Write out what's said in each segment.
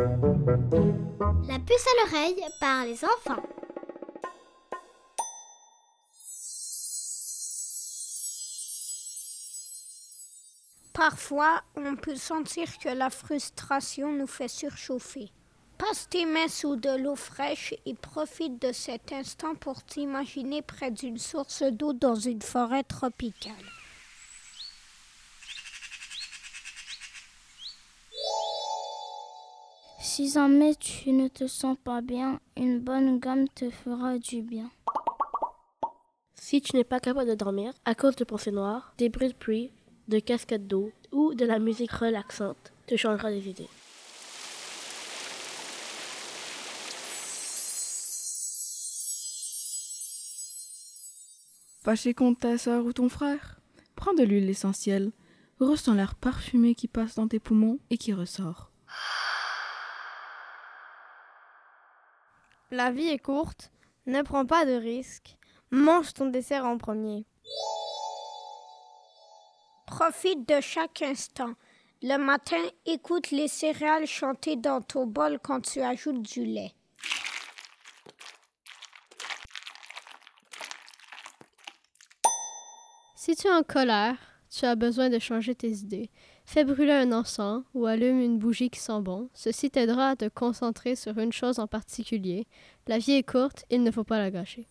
La puce à l'oreille par les enfants. Parfois, on peut sentir que la frustration nous fait surchauffer. Passe tes mains sous de l'eau fraîche et profite de cet instant pour t'imaginer près d'une source d'eau dans une forêt tropicale. Si jamais tu ne te sens pas bien, une bonne gomme te fera du bien. Si tu n'es pas capable de dormir à cause de pensées noires, des bruits de pluie, de cascades d'eau ou de la musique relaxante te changera des idées. Fâché contre ta soeur ou ton frère Prends de l'huile essentielle, ressens l'air parfumé qui passe dans tes poumons et qui ressort. La vie est courte, ne prends pas de risques, mange ton dessert en premier. Profite de chaque instant. Le matin, écoute les céréales chanter dans ton bol quand tu ajoutes du lait. Si tu es en colère, tu as besoin de changer tes idées. Fais brûler un encens ou allume une bougie qui sent bon. Ceci t'aidera à te concentrer sur une chose en particulier. La vie est courte, il ne faut pas la gâcher.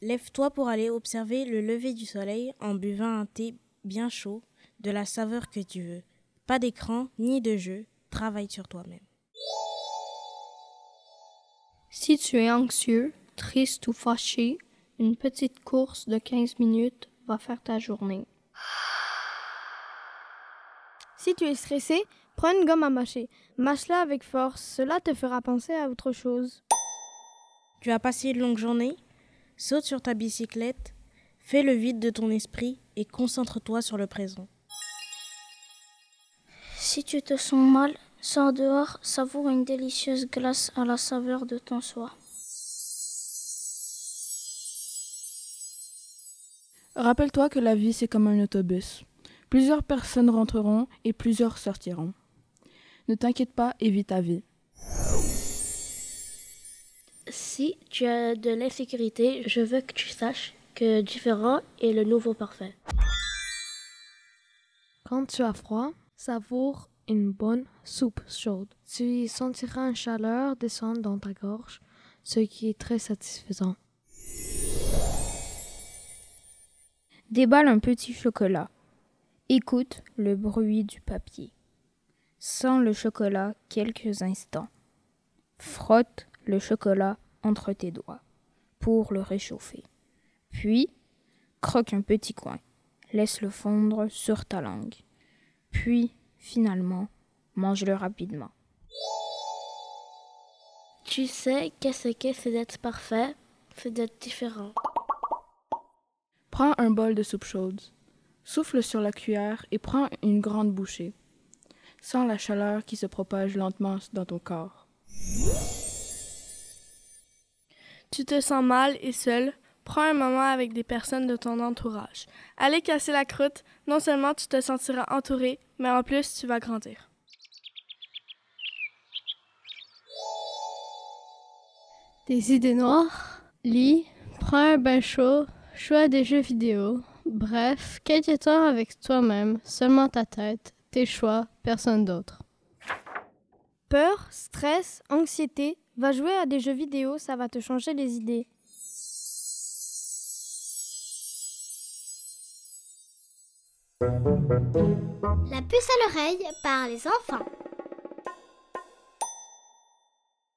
Lève-toi pour aller observer le lever du soleil en buvant un thé bien chaud, de la saveur que tu veux. Pas d'écran ni de jeu, travaille sur toi-même. Si tu es anxieux, triste ou fâché, une petite course de 15 minutes va faire ta journée. Si tu es stressé, prends une gomme à mâcher. Mâche-la avec force, cela te fera penser à autre chose. Tu as passé une longue journée? Saute sur ta bicyclette, fais le vide de ton esprit et concentre-toi sur le présent. Si tu te sens mal, sors dehors, savoure une délicieuse glace à la saveur de ton soie. Rappelle-toi que la vie c'est comme un autobus. Plusieurs personnes rentreront et plusieurs sortiront. Ne t'inquiète pas et vis ta vie. Si tu as de l'insécurité, je veux que tu saches que différent est le nouveau parfait. Quand tu as froid, savoure une bonne soupe chaude. Tu y sentiras une chaleur descendre dans ta gorge, ce qui est très satisfaisant. Déballe un petit chocolat. Écoute le bruit du papier. Sens le chocolat quelques instants. Frotte le chocolat entre tes doigts pour le réchauffer. Puis, croque un petit coin. Laisse-le fondre sur ta langue. Puis, finalement, mange-le rapidement. Tu sais qu'est-ce que c'est d'être parfait, c'est d'être différent. Prends un bol de soupe chaude. Souffle sur la cuillère et prends une grande bouchée. Sens la chaleur qui se propage lentement dans ton corps. Tu te sens mal et seul, prends un moment avec des personnes de ton entourage. Allez casser la croûte, non seulement tu te sentiras entouré, mais en plus tu vas grandir. Des idées noires, lis, prends un bain chaud, joue à des jeux vidéo. Bref, temps avec toi-même, seulement ta tête, tes choix, personne d'autre. Peur, stress, anxiété, va jouer à des jeux vidéo, ça va te changer les idées. La puce à l'oreille par les enfants.